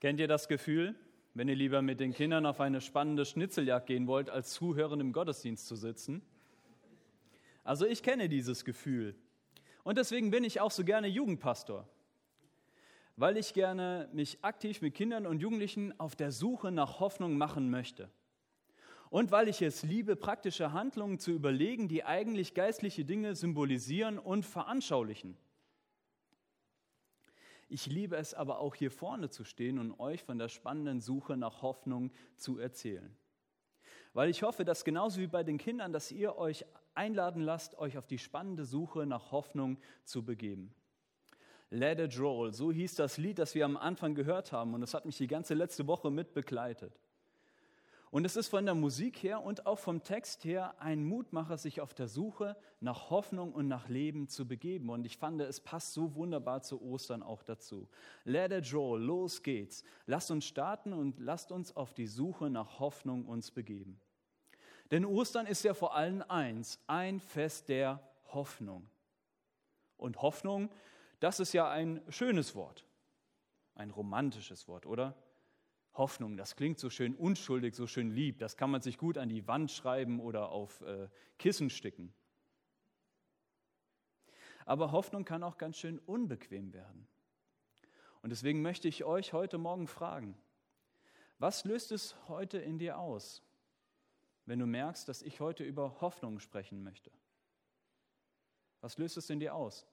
Kennt ihr das Gefühl, wenn ihr lieber mit den Kindern auf eine spannende Schnitzeljagd gehen wollt, als zuhörend im Gottesdienst zu sitzen? Also ich kenne dieses Gefühl. Und deswegen bin ich auch so gerne Jugendpastor, weil ich gerne mich aktiv mit Kindern und Jugendlichen auf der Suche nach Hoffnung machen möchte. Und weil ich es liebe, praktische Handlungen zu überlegen, die eigentlich geistliche Dinge symbolisieren und veranschaulichen. Ich liebe es aber auch hier vorne zu stehen und euch von der spannenden Suche nach Hoffnung zu erzählen. Weil ich hoffe, dass genauso wie bei den Kindern, dass ihr euch einladen lasst, euch auf die spannende Suche nach Hoffnung zu begeben. Let it roll, so hieß das Lied, das wir am Anfang gehört haben und das hat mich die ganze letzte Woche mit begleitet. Und es ist von der Musik her und auch vom Text her ein Mutmacher, sich auf der Suche nach Hoffnung und nach Leben zu begeben. Und ich fand, es passt so wunderbar zu Ostern auch dazu. Let it roll, los geht's. Lasst uns starten und lasst uns auf die Suche nach Hoffnung uns begeben. Denn Ostern ist ja vor allem eins, ein Fest der Hoffnung. Und Hoffnung, das ist ja ein schönes Wort, ein romantisches Wort, oder? Hoffnung, das klingt so schön unschuldig, so schön lieb. Das kann man sich gut an die Wand schreiben oder auf äh, Kissen sticken. Aber Hoffnung kann auch ganz schön unbequem werden. Und deswegen möchte ich euch heute Morgen fragen, was löst es heute in dir aus, wenn du merkst, dass ich heute über Hoffnung sprechen möchte? Was löst es in dir aus?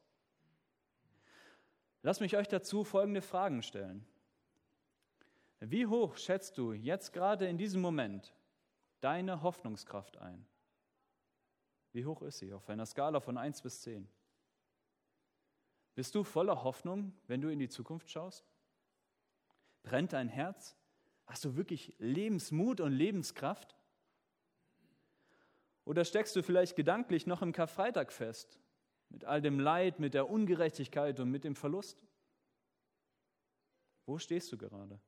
Lass mich euch dazu folgende Fragen stellen. Wie hoch schätzt du jetzt gerade in diesem Moment deine Hoffnungskraft ein? Wie hoch ist sie auf einer Skala von 1 bis 10? Bist du voller Hoffnung, wenn du in die Zukunft schaust? Brennt dein Herz? Hast du wirklich Lebensmut und Lebenskraft? Oder steckst du vielleicht gedanklich noch im Karfreitag fest, mit all dem Leid, mit der Ungerechtigkeit und mit dem Verlust? Wo stehst du gerade?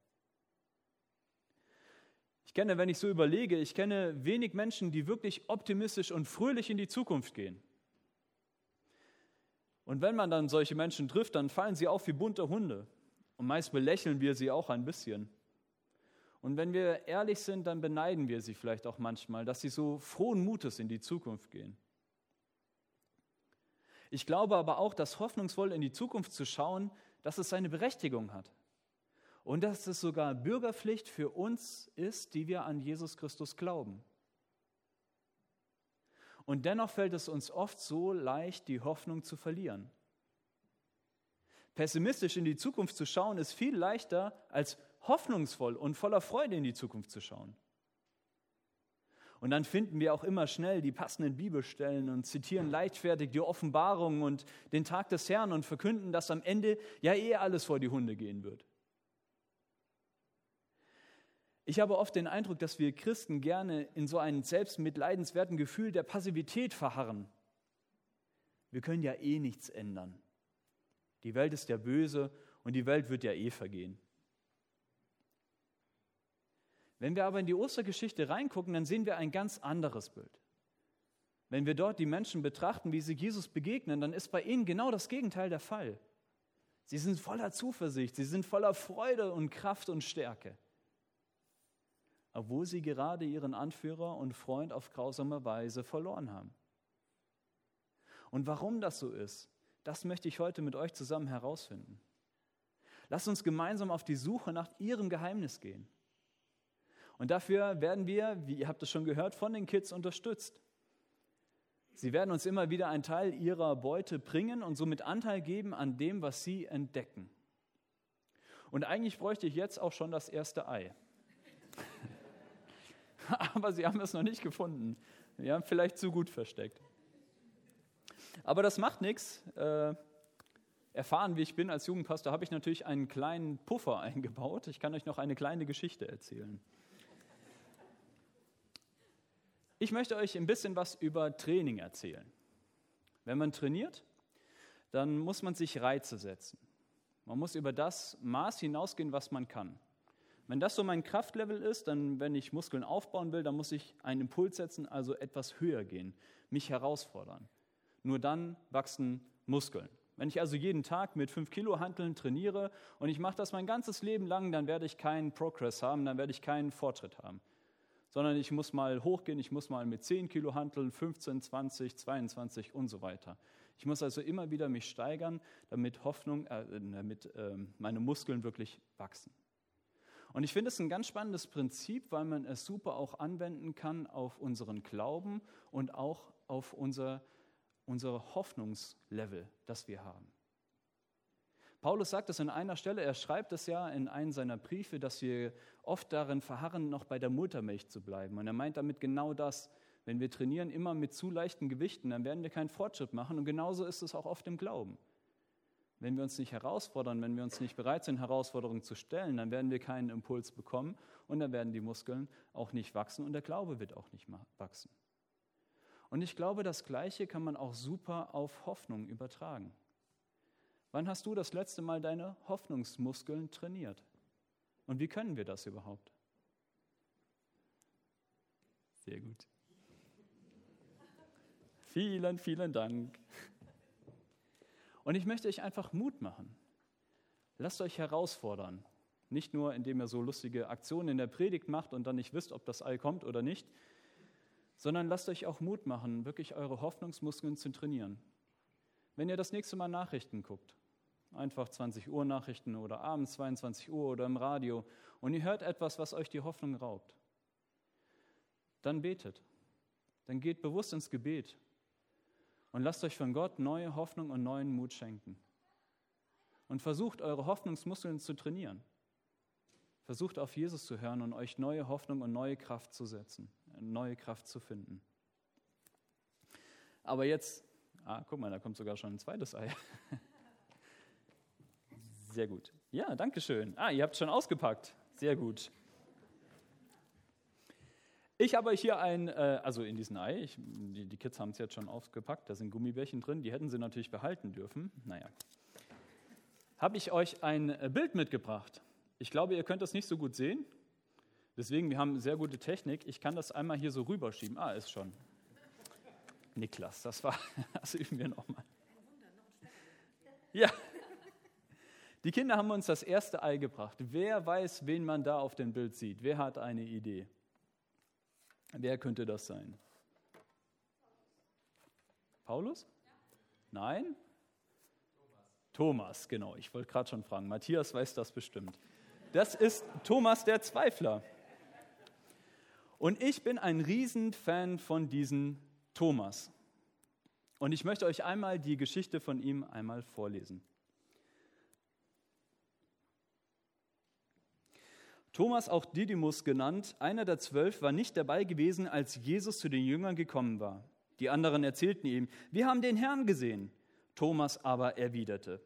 Ich kenne, wenn ich so überlege, ich kenne wenig Menschen, die wirklich optimistisch und fröhlich in die Zukunft gehen. Und wenn man dann solche Menschen trifft, dann fallen sie auf wie bunte Hunde. Und meist belächeln wir sie auch ein bisschen. Und wenn wir ehrlich sind, dann beneiden wir sie vielleicht auch manchmal, dass sie so frohen Mutes in die Zukunft gehen. Ich glaube aber auch, dass hoffnungsvoll in die Zukunft zu schauen, dass es seine Berechtigung hat und dass es sogar Bürgerpflicht für uns ist, die wir an Jesus Christus glauben. Und dennoch fällt es uns oft so leicht, die Hoffnung zu verlieren. Pessimistisch in die Zukunft zu schauen, ist viel leichter, als hoffnungsvoll und voller Freude in die Zukunft zu schauen. Und dann finden wir auch immer schnell die passenden Bibelstellen und zitieren leichtfertig die Offenbarung und den Tag des Herrn und verkünden, dass am Ende ja eh alles vor die Hunde gehen wird. Ich habe oft den Eindruck, dass wir Christen gerne in so einem selbstmitleidenswerten Gefühl der Passivität verharren. Wir können ja eh nichts ändern. Die Welt ist ja böse und die Welt wird ja eh vergehen. Wenn wir aber in die Ostergeschichte reingucken, dann sehen wir ein ganz anderes Bild. Wenn wir dort die Menschen betrachten, wie sie Jesus begegnen, dann ist bei ihnen genau das Gegenteil der Fall. Sie sind voller Zuversicht, sie sind voller Freude und Kraft und Stärke obwohl sie gerade ihren Anführer und Freund auf grausame Weise verloren haben. Und warum das so ist, das möchte ich heute mit euch zusammen herausfinden. Lasst uns gemeinsam auf die Suche nach ihrem Geheimnis gehen. Und dafür werden wir, wie ihr habt es schon gehört, von den Kids unterstützt. Sie werden uns immer wieder einen Teil ihrer Beute bringen und somit Anteil geben an dem, was sie entdecken. Und eigentlich bräuchte ich jetzt auch schon das erste Ei. aber sie haben es noch nicht gefunden. Wir haben vielleicht zu gut versteckt. Aber das macht nichts. Äh, erfahren, wie ich bin als Jugendpastor, habe ich natürlich einen kleinen Puffer eingebaut. Ich kann euch noch eine kleine Geschichte erzählen. Ich möchte euch ein bisschen was über Training erzählen. Wenn man trainiert, dann muss man sich Reize setzen. Man muss über das Maß hinausgehen, was man kann. Wenn das so mein Kraftlevel ist, dann, wenn ich Muskeln aufbauen will, dann muss ich einen Impuls setzen, also etwas höher gehen, mich herausfordern. Nur dann wachsen Muskeln. Wenn ich also jeden Tag mit 5 Kilo Hanteln trainiere und ich mache das mein ganzes Leben lang, dann werde ich keinen Progress haben, dann werde ich keinen Fortschritt haben. Sondern ich muss mal hochgehen, ich muss mal mit 10 Kilo Hanteln, 15, 20, 22 und so weiter. Ich muss also immer wieder mich steigern, damit Hoffnung, äh, damit äh, meine Muskeln wirklich wachsen. Und ich finde es ein ganz spannendes Prinzip, weil man es super auch anwenden kann auf unseren Glauben und auch auf unser unser Hoffnungslevel, das wir haben. Paulus sagt es an einer Stelle, er schreibt es ja in einem seiner Briefe, dass wir oft darin verharren, noch bei der Muttermilch zu bleiben. Und er meint damit genau das. Wenn wir trainieren immer mit zu leichten Gewichten, dann werden wir keinen Fortschritt machen. Und genauso ist es auch oft im Glauben. Wenn wir uns nicht herausfordern, wenn wir uns nicht bereit sind, Herausforderungen zu stellen, dann werden wir keinen Impuls bekommen und dann werden die Muskeln auch nicht wachsen und der Glaube wird auch nicht wachsen. Und ich glaube, das Gleiche kann man auch super auf Hoffnung übertragen. Wann hast du das letzte Mal deine Hoffnungsmuskeln trainiert? Und wie können wir das überhaupt? Sehr gut. Vielen, vielen Dank. Und ich möchte euch einfach Mut machen. Lasst euch herausfordern. Nicht nur, indem ihr so lustige Aktionen in der Predigt macht und dann nicht wisst, ob das Ei kommt oder nicht, sondern lasst euch auch Mut machen, wirklich eure Hoffnungsmuskeln zu trainieren. Wenn ihr das nächste Mal Nachrichten guckt, einfach 20 Uhr Nachrichten oder abends 22 Uhr oder im Radio und ihr hört etwas, was euch die Hoffnung raubt, dann betet. Dann geht bewusst ins Gebet und lasst euch von Gott neue Hoffnung und neuen Mut schenken. Und versucht eure Hoffnungsmuskeln zu trainieren. Versucht auf Jesus zu hören und euch neue Hoffnung und neue Kraft zu setzen neue Kraft zu finden. Aber jetzt, ah, guck mal, da kommt sogar schon ein zweites Ei. Sehr gut. Ja, danke schön. Ah, ihr habt schon ausgepackt. Sehr gut. Ich habe hier ein, äh, also in diesem Ei, ich, die, die, Kids haben es jetzt schon ausgepackt, da sind Gummibärchen drin, die hätten sie natürlich behalten dürfen. Naja. Habe ich euch ein äh, Bild mitgebracht. Ich glaube, ihr könnt das nicht so gut sehen. Deswegen, wir haben sehr gute Technik. Ich kann das einmal hier so rüberschieben. Ah, ist schon. Niklas, das war, das üben wir nochmal. Ja. Die Kinder haben uns das erste Ei gebracht. Wer weiß, wen man da auf dem Bild sieht? Wer hat eine Idee? Wer könnte das sein? Paulus? Nein? Thomas, genau. Ich wollte gerade schon fragen. Matthias weiß das bestimmt. Das ist Thomas der Zweifler. Und ich bin ein Riesenfan von diesem Thomas. Und ich möchte euch einmal die Geschichte von ihm einmal vorlesen. Thomas, auch Didymus genannt, einer der zwölf, war nicht dabei gewesen, als Jesus zu den Jüngern gekommen war. Die anderen erzählten ihm, wir haben den Herrn gesehen. Thomas aber erwiderte,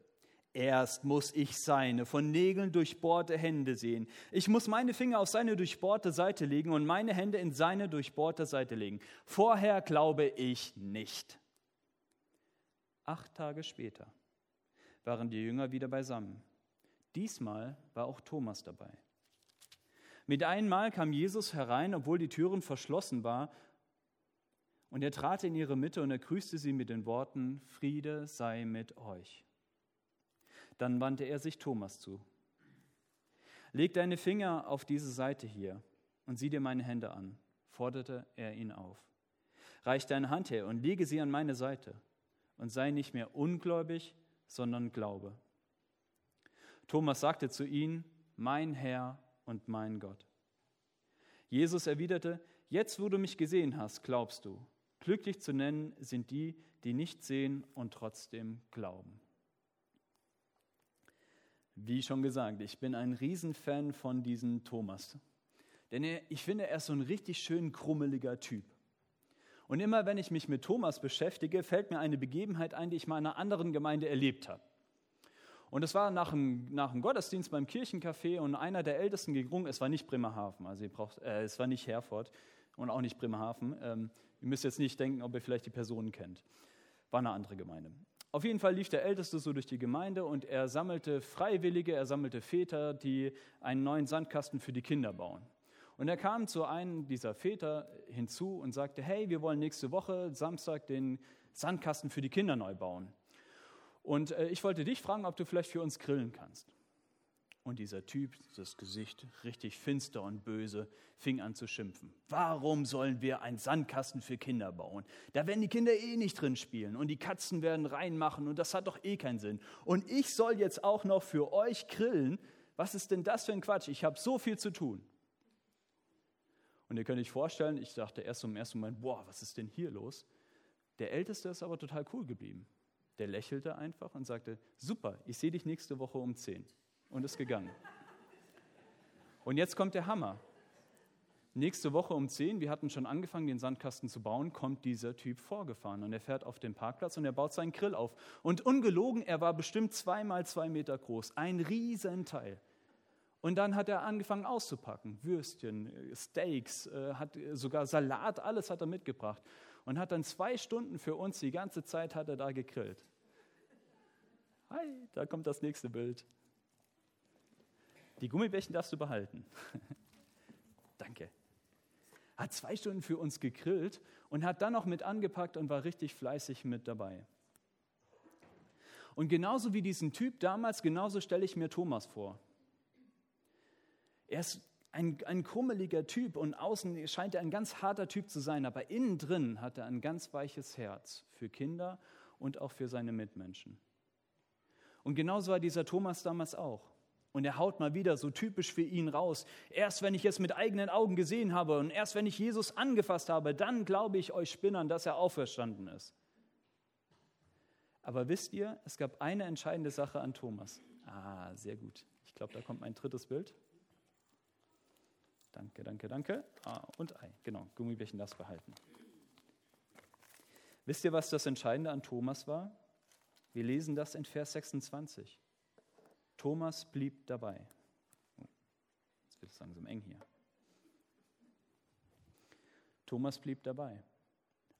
Erst muss ich seine von Nägeln durchbohrte Hände sehen. Ich muss meine Finger auf seine durchbohrte Seite legen und meine Hände in seine durchbohrte Seite legen. Vorher glaube ich nicht. Acht Tage später waren die Jünger wieder beisammen. Diesmal war auch Thomas dabei. Mit einmal kam Jesus herein, obwohl die Türen verschlossen waren, und er trat in ihre Mitte und er grüßte sie mit den Worten, Friede sei mit euch. Dann wandte er sich Thomas zu. Leg deine Finger auf diese Seite hier und sieh dir meine Hände an, forderte er ihn auf. Reich deine Hand her und lege sie an meine Seite und sei nicht mehr ungläubig, sondern glaube. Thomas sagte zu ihm, mein Herr und mein Gott. Jesus erwiderte, jetzt wo du mich gesehen hast, glaubst du. Glücklich zu nennen sind die, die nicht sehen und trotzdem glauben. Wie schon gesagt, ich bin ein Riesenfan von diesem Thomas. Denn er, ich finde, er ist so ein richtig schön krummeliger Typ. Und immer wenn ich mich mit Thomas beschäftige, fällt mir eine Begebenheit ein, die ich mal in einer anderen Gemeinde erlebt habe. Und es war nach dem, nach dem Gottesdienst beim Kirchencafé und einer der Ältesten gegrungen, es war nicht Bremerhaven, also braucht, äh, es war nicht Herford und auch nicht Bremerhaven. Ähm, ihr müsst jetzt nicht denken, ob ihr vielleicht die Personen kennt. War eine andere Gemeinde. Auf jeden Fall lief der Älteste so durch die Gemeinde und er sammelte Freiwillige, er sammelte Väter, die einen neuen Sandkasten für die Kinder bauen. Und er kam zu einem dieser Väter hinzu und sagte, hey, wir wollen nächste Woche Samstag den Sandkasten für die Kinder neu bauen. Und äh, ich wollte dich fragen, ob du vielleicht für uns grillen kannst. Und dieser Typ, das Gesicht richtig finster und böse, fing an zu schimpfen. Warum sollen wir einen Sandkasten für Kinder bauen? Da werden die Kinder eh nicht drin spielen und die Katzen werden reinmachen und das hat doch eh keinen Sinn. Und ich soll jetzt auch noch für euch grillen. Was ist denn das für ein Quatsch? Ich habe so viel zu tun. Und ihr könnt euch vorstellen, ich dachte erst im ersten Moment, boah, was ist denn hier los? Der Älteste ist aber total cool geblieben. Der lächelte einfach und sagte, super, ich sehe dich nächste Woche um 10 und ist gegangen. Und jetzt kommt der Hammer. Nächste Woche um 10, wir hatten schon angefangen, den Sandkasten zu bauen, kommt dieser Typ vorgefahren und er fährt auf den Parkplatz und er baut seinen Grill auf. Und ungelogen, er war bestimmt zweimal zwei Meter groß, ein Riesenteil. Und dann hat er angefangen auszupacken, Würstchen, Steaks, äh, hat sogar Salat, alles hat er mitgebracht und hat dann zwei Stunden für uns, die ganze Zeit hat er da gegrillt. Hi, da kommt das nächste Bild. Die Gummibärchen darfst du behalten. Danke. Hat zwei Stunden für uns gegrillt und hat dann noch mit angepackt und war richtig fleißig mit dabei. Und genauso wie diesen Typ damals, genauso stelle ich mir Thomas vor. Er ist ein, ein krummeliger Typ und außen scheint er ein ganz harter Typ zu sein, aber innen drin hat er ein ganz weiches Herz für Kinder und auch für seine Mitmenschen. Und genauso war dieser Thomas damals auch. Und er haut mal wieder so typisch für ihn raus. Erst wenn ich es mit eigenen Augen gesehen habe und erst wenn ich Jesus angefasst habe, dann glaube ich euch Spinnern, dass er auferstanden ist. Aber wisst ihr, es gab eine entscheidende Sache an Thomas. Ah, sehr gut. Ich glaube, da kommt mein drittes Bild. Danke, danke, danke. Ah, und Ei. Genau, Gummibärchen das behalten. Wisst ihr, was das Entscheidende an Thomas war? Wir lesen das in Vers 26. Thomas blieb dabei. Oh, jetzt wird es langsam eng hier. Thomas blieb dabei.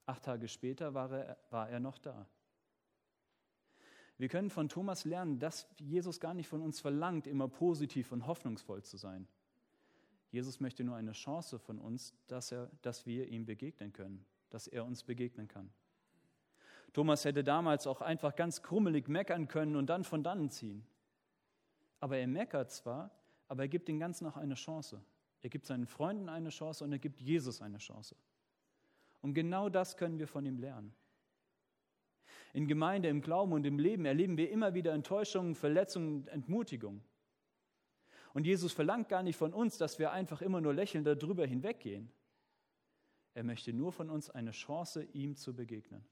Acht Tage später war er, war er noch da. Wir können von Thomas lernen, dass Jesus gar nicht von uns verlangt, immer positiv und hoffnungsvoll zu sein. Jesus möchte nur eine Chance von uns, dass, er, dass wir ihm begegnen können, dass er uns begegnen kann. Thomas hätte damals auch einfach ganz krummelig meckern können und dann von dannen ziehen. Aber er meckert zwar, aber er gibt den Ganzen auch eine Chance. Er gibt seinen Freunden eine Chance und er gibt Jesus eine Chance. Und genau das können wir von ihm lernen. In Gemeinde, im Glauben und im Leben erleben wir immer wieder Enttäuschungen, Verletzungen, Entmutigung. Und Jesus verlangt gar nicht von uns, dass wir einfach immer nur lächelnd darüber hinweggehen. Er möchte nur von uns eine Chance, ihm zu begegnen.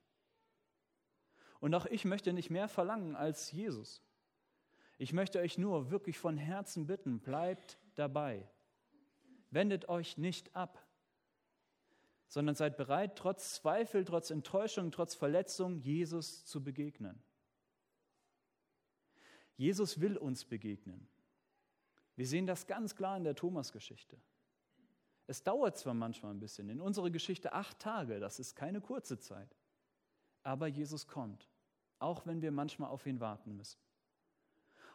Und auch ich möchte nicht mehr verlangen als Jesus. Ich möchte euch nur wirklich von Herzen bitten, bleibt dabei. Wendet euch nicht ab, sondern seid bereit, trotz Zweifel, trotz Enttäuschung, trotz Verletzung Jesus zu begegnen. Jesus will uns begegnen. Wir sehen das ganz klar in der Thomas-Geschichte. Es dauert zwar manchmal ein bisschen, in unserer Geschichte acht Tage, das ist keine kurze Zeit, aber Jesus kommt, auch wenn wir manchmal auf ihn warten müssen.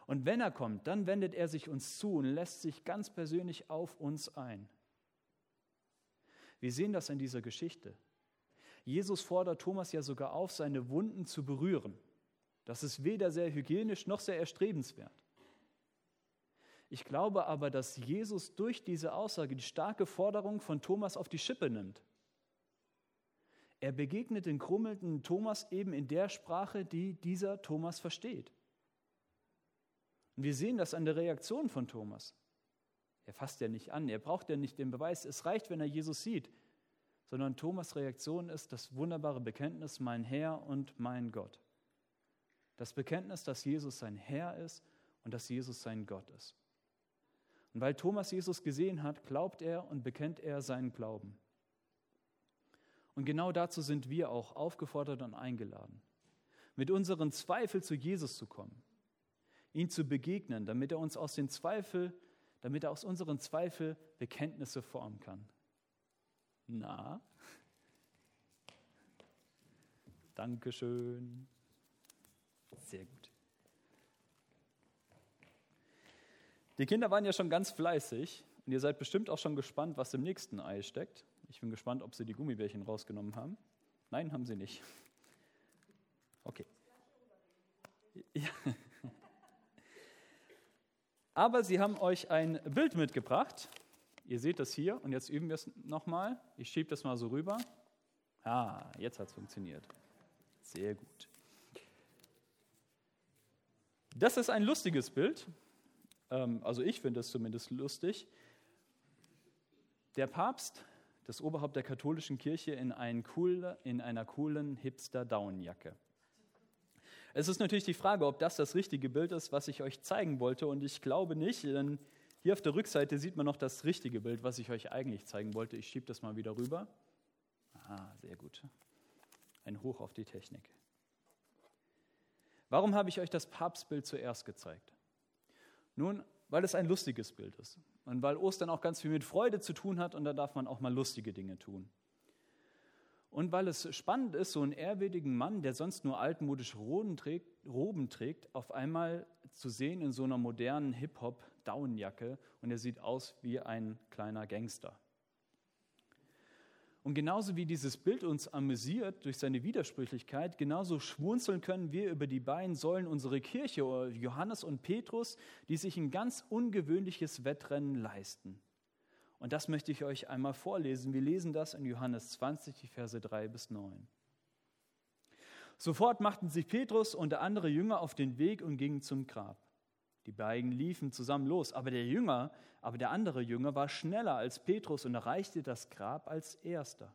Und wenn er kommt, dann wendet er sich uns zu und lässt sich ganz persönlich auf uns ein. Wir sehen das in dieser Geschichte. Jesus fordert Thomas ja sogar auf, seine Wunden zu berühren. Das ist weder sehr hygienisch noch sehr erstrebenswert. Ich glaube aber, dass Jesus durch diese Aussage die starke Forderung von Thomas auf die Schippe nimmt. Er begegnet den krummelnden Thomas eben in der Sprache, die dieser Thomas versteht. Und wir sehen das an der Reaktion von Thomas. Er fasst ja nicht an, er braucht ja nicht den Beweis, es reicht, wenn er Jesus sieht, sondern Thomas' Reaktion ist das wunderbare Bekenntnis, mein Herr und mein Gott. Das Bekenntnis, dass Jesus sein Herr ist und dass Jesus sein Gott ist. Und weil Thomas Jesus gesehen hat, glaubt er und bekennt er seinen Glauben. Und genau dazu sind wir auch aufgefordert und eingeladen, mit unseren Zweifeln zu Jesus zu kommen ihn zu begegnen, damit er uns aus den Zweifel, damit er aus unseren Zweifel Bekenntnisse formen kann. Na? Dankeschön. Sehr gut. Die Kinder waren ja schon ganz fleißig und ihr seid bestimmt auch schon gespannt, was im nächsten Ei steckt. Ich bin gespannt, ob sie die Gummibärchen rausgenommen haben. Nein, haben sie nicht. Okay. Ja. Aber sie haben euch ein Bild mitgebracht. Ihr seht das hier und jetzt üben wir es nochmal. Ich schiebe das mal so rüber. Ah, jetzt hat es funktioniert. Sehr gut. Das ist ein lustiges Bild. Ähm, also ich finde es zumindest lustig. Der Papst, das Oberhaupt der katholischen Kirche, in, cool, in einer coolen Hipster-Downjacke. Es ist natürlich die Frage, ob das das richtige Bild ist, was ich euch zeigen wollte. Und ich glaube nicht, denn hier auf der Rückseite sieht man noch das richtige Bild, was ich euch eigentlich zeigen wollte. Ich schiebe das mal wieder rüber. Ah, sehr gut. Ein Hoch auf die Technik. Warum habe ich euch das Papstbild zuerst gezeigt? Nun, weil es ein lustiges Bild ist und weil Ostern auch ganz viel mit Freude zu tun hat und da darf man auch mal lustige Dinge tun. Und weil es spannend ist, so einen ehrwürdigen Mann, der sonst nur altmodisch Roben trägt, Roben trägt, auf einmal zu sehen in so einer modernen Hip-Hop-Downjacke und er sieht aus wie ein kleiner Gangster. Und genauso wie dieses Bild uns amüsiert durch seine Widersprüchlichkeit, genauso schmunzeln können wir über die beiden Säulen unserer Kirche, Johannes und Petrus, die sich ein ganz ungewöhnliches Wettrennen leisten. Und das möchte ich euch einmal vorlesen. Wir lesen das in Johannes 20, die Verse 3 bis 9. Sofort machten sich Petrus und der andere Jünger auf den Weg und gingen zum Grab. Die beiden liefen zusammen los, aber der Jünger, aber der andere Jünger war schneller als Petrus und erreichte das Grab als erster.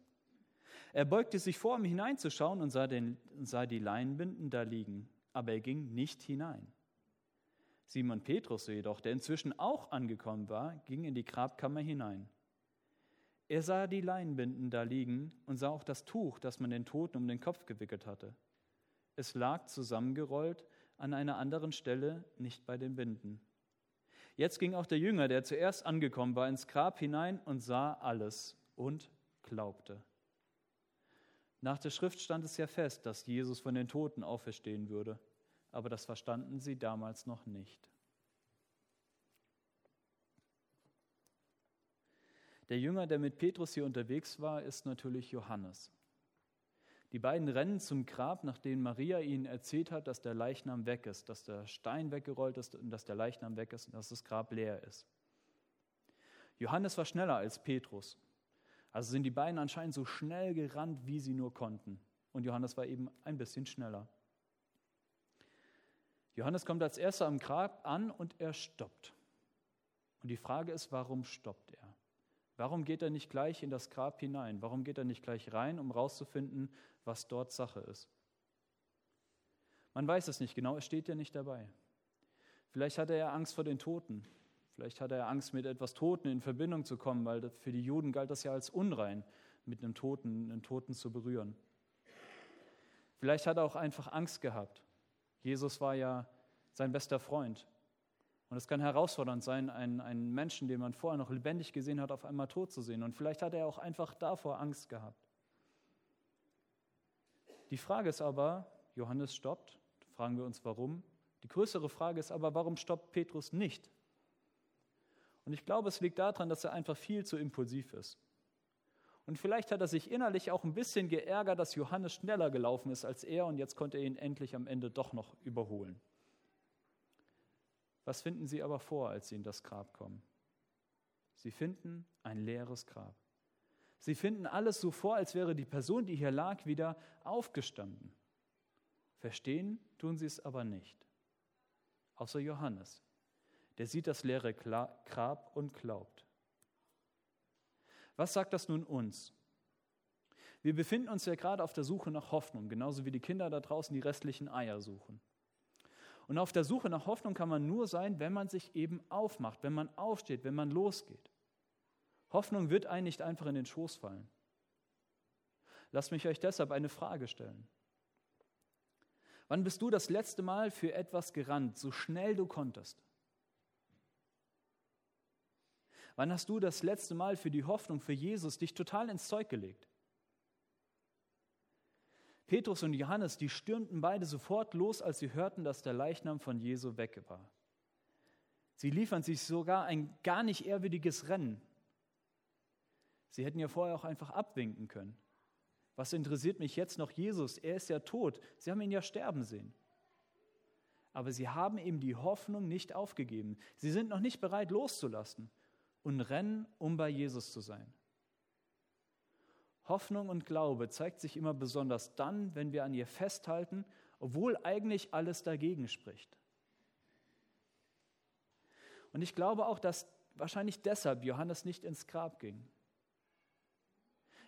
Er beugte sich vor, um hineinzuschauen und sah, den, sah die Leinbinden da liegen, aber er ging nicht hinein. Simon Petrus jedoch, der inzwischen auch angekommen war, ging in die Grabkammer hinein. Er sah die Leinbinden da liegen und sah auch das Tuch, das man den Toten um den Kopf gewickelt hatte. Es lag zusammengerollt an einer anderen Stelle, nicht bei den Binden. Jetzt ging auch der Jünger, der zuerst angekommen war, ins Grab hinein und sah alles und glaubte. Nach der Schrift stand es ja fest, dass Jesus von den Toten auferstehen würde aber das verstanden sie damals noch nicht. Der Jünger, der mit Petrus hier unterwegs war, ist natürlich Johannes. Die beiden rennen zum Grab, nachdem Maria ihnen erzählt hat, dass der Leichnam weg ist, dass der Stein weggerollt ist und dass der Leichnam weg ist und dass das Grab leer ist. Johannes war schneller als Petrus. Also sind die beiden anscheinend so schnell gerannt, wie sie nur konnten. Und Johannes war eben ein bisschen schneller. Johannes kommt als erster am Grab an und er stoppt. Und die Frage ist, warum stoppt er? Warum geht er nicht gleich in das Grab hinein? Warum geht er nicht gleich rein, um herauszufinden, was dort Sache ist? Man weiß es nicht genau, es steht ja nicht dabei. Vielleicht hatte er Angst vor den Toten. Vielleicht hatte er Angst, mit etwas Toten in Verbindung zu kommen, weil für die Juden galt das ja als unrein, mit einem Toten, einen Toten zu berühren. Vielleicht hat er auch einfach Angst gehabt Jesus war ja sein bester Freund. Und es kann herausfordernd sein, einen, einen Menschen, den man vorher noch lebendig gesehen hat, auf einmal tot zu sehen. Und vielleicht hat er auch einfach davor Angst gehabt. Die Frage ist aber, Johannes stoppt, fragen wir uns warum. Die größere Frage ist aber, warum stoppt Petrus nicht? Und ich glaube, es liegt daran, dass er einfach viel zu impulsiv ist. Und vielleicht hat er sich innerlich auch ein bisschen geärgert, dass Johannes schneller gelaufen ist als er und jetzt konnte er ihn endlich am Ende doch noch überholen. Was finden sie aber vor, als sie in das Grab kommen? Sie finden ein leeres Grab. Sie finden alles so vor, als wäre die Person, die hier lag, wieder aufgestanden. Verstehen tun sie es aber nicht. Außer Johannes. Der sieht das leere Grab und glaubt. Was sagt das nun uns? Wir befinden uns ja gerade auf der Suche nach Hoffnung, genauso wie die Kinder da draußen die restlichen Eier suchen. Und auf der Suche nach Hoffnung kann man nur sein, wenn man sich eben aufmacht, wenn man aufsteht, wenn man losgeht. Hoffnung wird einem nicht einfach in den Schoß fallen. Lasst mich euch deshalb eine Frage stellen. Wann bist du das letzte Mal für etwas gerannt, so schnell du konntest? Wann hast du das letzte Mal für die Hoffnung, für Jesus dich total ins Zeug gelegt? Petrus und Johannes, die stürmten beide sofort los, als sie hörten, dass der Leichnam von Jesu weg war. Sie liefern sich sogar ein gar nicht ehrwürdiges Rennen. Sie hätten ja vorher auch einfach abwinken können. Was interessiert mich jetzt noch Jesus? Er ist ja tot. Sie haben ihn ja sterben sehen. aber sie haben eben die Hoffnung nicht aufgegeben. Sie sind noch nicht bereit loszulassen und rennen, um bei Jesus zu sein. Hoffnung und Glaube zeigt sich immer besonders dann, wenn wir an ihr festhalten, obwohl eigentlich alles dagegen spricht. Und ich glaube auch, dass wahrscheinlich deshalb Johannes nicht ins Grab ging.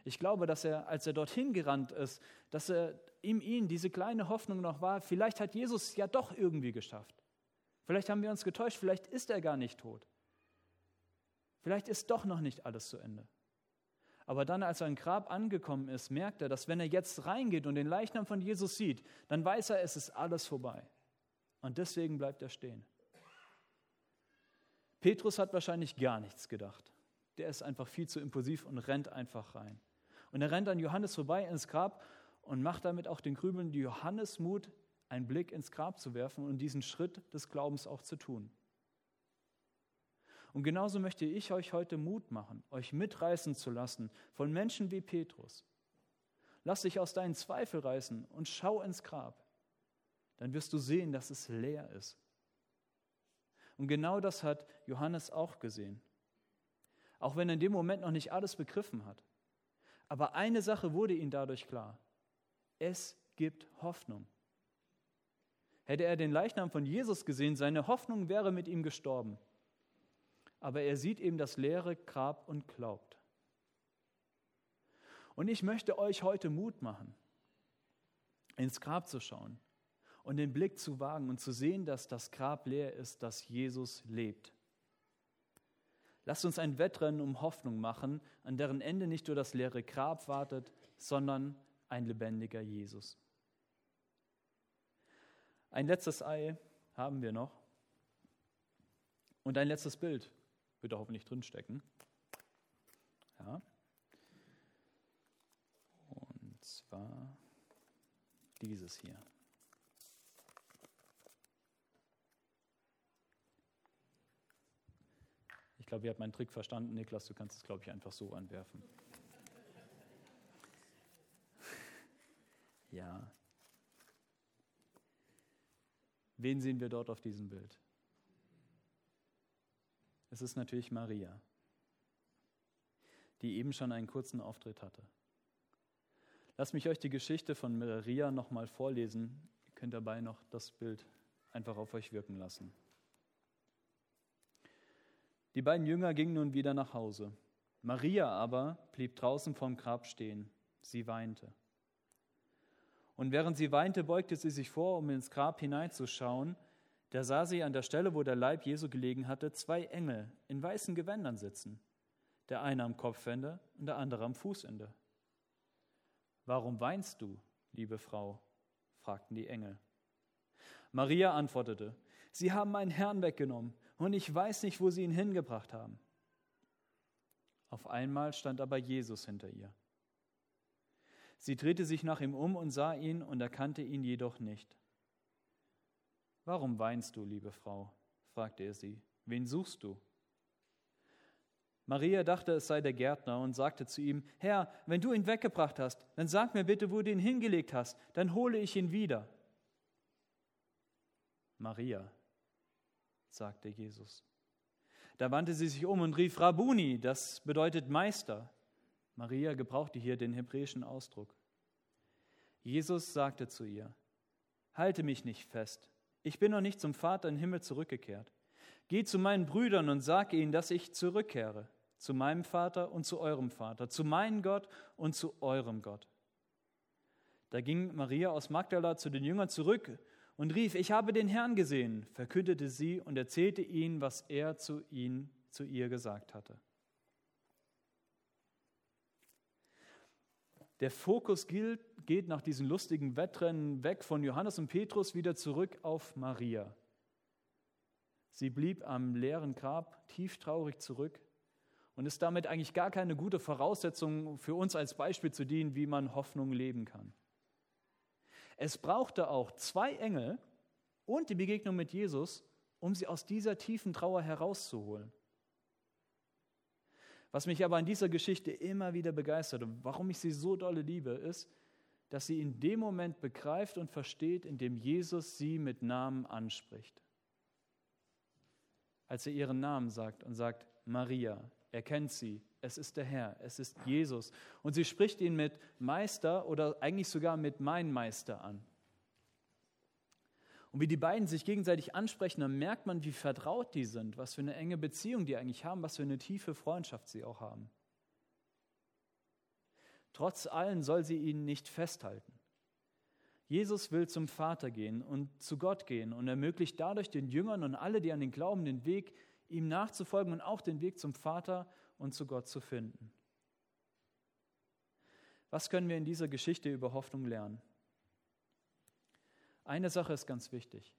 Ich glaube, dass er, als er dorthin gerannt ist, dass er in ihm diese kleine Hoffnung noch war, vielleicht hat Jesus ja doch irgendwie geschafft. Vielleicht haben wir uns getäuscht, vielleicht ist er gar nicht tot. Vielleicht ist doch noch nicht alles zu Ende. Aber dann, als er im Grab angekommen ist, merkt er, dass wenn er jetzt reingeht und den Leichnam von Jesus sieht, dann weiß er, es ist alles vorbei. Und deswegen bleibt er stehen. Petrus hat wahrscheinlich gar nichts gedacht. Der ist einfach viel zu impulsiv und rennt einfach rein. Und er rennt an Johannes vorbei ins Grab und macht damit auch den Grübeln Johannes Mut, einen Blick ins Grab zu werfen und diesen Schritt des Glaubens auch zu tun. Und genauso möchte ich euch heute Mut machen, euch mitreißen zu lassen von Menschen wie Petrus. Lass dich aus deinen Zweifel reißen und schau ins Grab. Dann wirst du sehen, dass es leer ist. Und genau das hat Johannes auch gesehen. Auch wenn er in dem Moment noch nicht alles begriffen hat. Aber eine Sache wurde ihm dadurch klar. Es gibt Hoffnung. Hätte er den Leichnam von Jesus gesehen, seine Hoffnung wäre mit ihm gestorben. Aber er sieht eben das leere Grab und glaubt. Und ich möchte euch heute Mut machen, ins Grab zu schauen und den Blick zu wagen und zu sehen, dass das Grab leer ist, dass Jesus lebt. Lasst uns ein Wettrennen um Hoffnung machen, an deren Ende nicht nur das leere Grab wartet, sondern ein lebendiger Jesus. Ein letztes Ei haben wir noch. Und ein letztes Bild wird da hoffentlich drinstecken. Ja. Und zwar dieses hier. Ich glaube, ihr habt meinen Trick verstanden, Niklas. Du kannst es, glaube ich, einfach so anwerfen. Ja. Wen sehen wir dort auf diesem Bild? Es ist natürlich Maria, die eben schon einen kurzen Auftritt hatte. Lasst mich euch die Geschichte von Maria nochmal vorlesen. Ihr könnt dabei noch das Bild einfach auf euch wirken lassen. Die beiden Jünger gingen nun wieder nach Hause. Maria aber blieb draußen vorm Grab stehen. Sie weinte. Und während sie weinte, beugte sie sich vor, um ins Grab hineinzuschauen. Da sah sie an der Stelle, wo der Leib Jesu gelegen hatte, zwei Engel in weißen Gewändern sitzen. Der eine am Kopfende und der andere am Fußende. Warum weinst du, liebe Frau? fragten die Engel. Maria antwortete, Sie haben meinen Herrn weggenommen und ich weiß nicht, wo sie ihn hingebracht haben. Auf einmal stand aber Jesus hinter ihr. Sie drehte sich nach ihm um und sah ihn und erkannte ihn jedoch nicht. Warum weinst du, liebe Frau? fragte er sie. Wen suchst du? Maria dachte, es sei der Gärtner und sagte zu ihm, Herr, wenn du ihn weggebracht hast, dann sag mir bitte, wo du ihn hingelegt hast, dann hole ich ihn wieder. Maria, sagte Jesus. Da wandte sie sich um und rief Rabuni, das bedeutet Meister. Maria gebrauchte hier den hebräischen Ausdruck. Jesus sagte zu ihr, Halte mich nicht fest, ich bin noch nicht zum Vater im Himmel zurückgekehrt. Geh zu meinen Brüdern und sag ihnen, dass ich zurückkehre, zu meinem Vater und zu eurem Vater, zu meinem Gott und zu eurem Gott. Da ging Maria aus Magdala zu den Jüngern zurück und rief, ich habe den Herrn gesehen, verkündete sie und erzählte ihnen, was er zu ihnen, zu ihr gesagt hatte. Der Fokus geht nach diesem lustigen Wettrennen weg von Johannes und Petrus wieder zurück auf Maria. Sie blieb am leeren Grab tieftraurig zurück und ist damit eigentlich gar keine gute Voraussetzung für uns als Beispiel zu dienen, wie man Hoffnung leben kann. Es brauchte auch zwei Engel und die Begegnung mit Jesus, um sie aus dieser tiefen Trauer herauszuholen. Was mich aber an dieser Geschichte immer wieder begeistert und warum ich sie so dolle liebe, ist, dass sie in dem Moment begreift und versteht, in dem Jesus sie mit Namen anspricht. Als er ihren Namen sagt und sagt, Maria, er kennt sie, es ist der Herr, es ist Jesus. Und sie spricht ihn mit Meister oder eigentlich sogar mit mein Meister an. Und wie die beiden sich gegenseitig ansprechen, dann merkt man, wie vertraut die sind, was für eine enge Beziehung die eigentlich haben, was für eine tiefe Freundschaft sie auch haben. Trotz allem soll sie ihn nicht festhalten. Jesus will zum Vater gehen und zu Gott gehen und ermöglicht dadurch den Jüngern und alle, die an den Glauben, den Weg, ihm nachzufolgen und auch den Weg zum Vater und zu Gott zu finden. Was können wir in dieser Geschichte über Hoffnung lernen? Eine Sache ist ganz wichtig.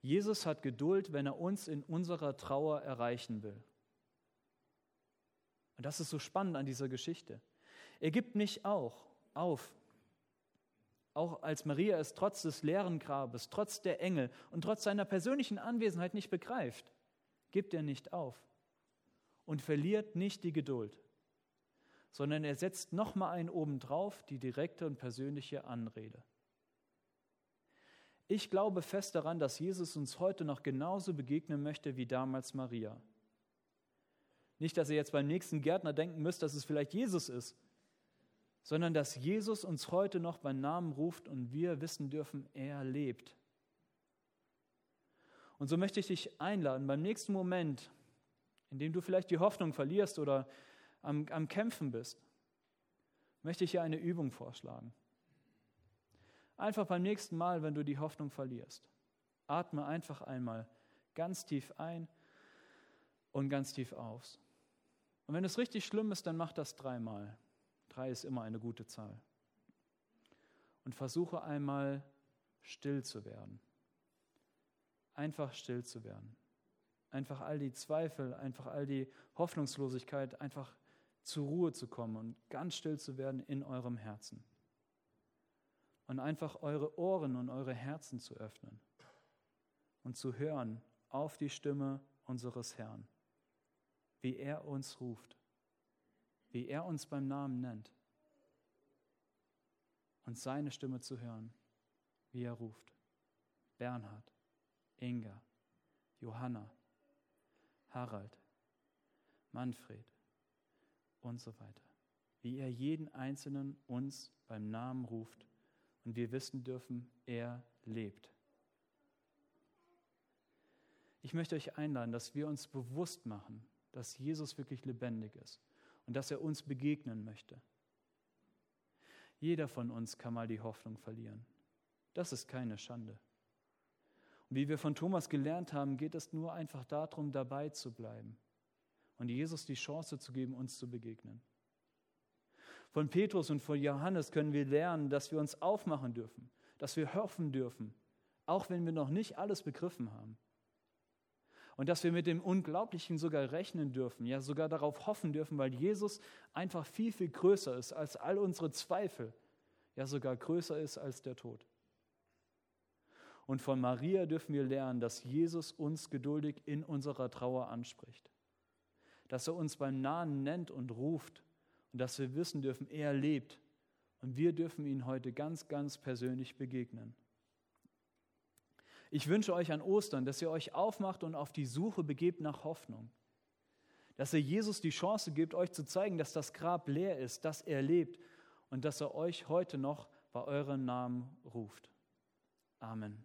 Jesus hat Geduld, wenn er uns in unserer Trauer erreichen will. Und das ist so spannend an dieser Geschichte. Er gibt nicht auch auf. Auch als Maria es trotz des leeren Grabes, trotz der Engel und trotz seiner persönlichen Anwesenheit nicht begreift, gibt er nicht auf und verliert nicht die Geduld, sondern er setzt nochmal einen obendrauf, die direkte und persönliche Anrede. Ich glaube fest daran, dass Jesus uns heute noch genauso begegnen möchte wie damals Maria. Nicht, dass ihr jetzt beim nächsten Gärtner denken müsst, dass es vielleicht Jesus ist, sondern dass Jesus uns heute noch beim Namen ruft und wir wissen dürfen, er lebt. Und so möchte ich dich einladen, beim nächsten Moment, in dem du vielleicht die Hoffnung verlierst oder am, am Kämpfen bist, möchte ich dir eine Übung vorschlagen. Einfach beim nächsten Mal, wenn du die Hoffnung verlierst, atme einfach einmal ganz tief ein und ganz tief aus. Und wenn es richtig schlimm ist, dann mach das dreimal. Drei ist immer eine gute Zahl. Und versuche einmal still zu werden. Einfach still zu werden. Einfach all die Zweifel, einfach all die Hoffnungslosigkeit, einfach zur Ruhe zu kommen und ganz still zu werden in eurem Herzen und einfach eure Ohren und eure Herzen zu öffnen und zu hören auf die Stimme unseres Herrn, wie er uns ruft, wie er uns beim Namen nennt und seine Stimme zu hören, wie er ruft. Bernhard, Inga, Johanna, Harald, Manfred und so weiter. Wie er jeden Einzelnen uns beim Namen ruft und wir wissen dürfen, er lebt. Ich möchte euch einladen, dass wir uns bewusst machen, dass Jesus wirklich lebendig ist und dass er uns begegnen möchte. Jeder von uns kann mal die Hoffnung verlieren. Das ist keine Schande. Und wie wir von Thomas gelernt haben, geht es nur einfach darum, dabei zu bleiben und Jesus die Chance zu geben, uns zu begegnen. Von Petrus und von Johannes können wir lernen, dass wir uns aufmachen dürfen, dass wir hoffen dürfen, auch wenn wir noch nicht alles begriffen haben. Und dass wir mit dem Unglaublichen sogar rechnen dürfen, ja sogar darauf hoffen dürfen, weil Jesus einfach viel, viel größer ist als all unsere Zweifel, ja sogar größer ist als der Tod. Und von Maria dürfen wir lernen, dass Jesus uns geduldig in unserer Trauer anspricht, dass er uns beim Nahen nennt und ruft und dass wir wissen dürfen, er lebt und wir dürfen ihn heute ganz, ganz persönlich begegnen. Ich wünsche euch an Ostern, dass ihr euch aufmacht und auf die Suche begebt nach Hoffnung. Dass ihr Jesus die Chance gibt, euch zu zeigen, dass das Grab leer ist, dass er lebt und dass er euch heute noch bei euren Namen ruft. Amen.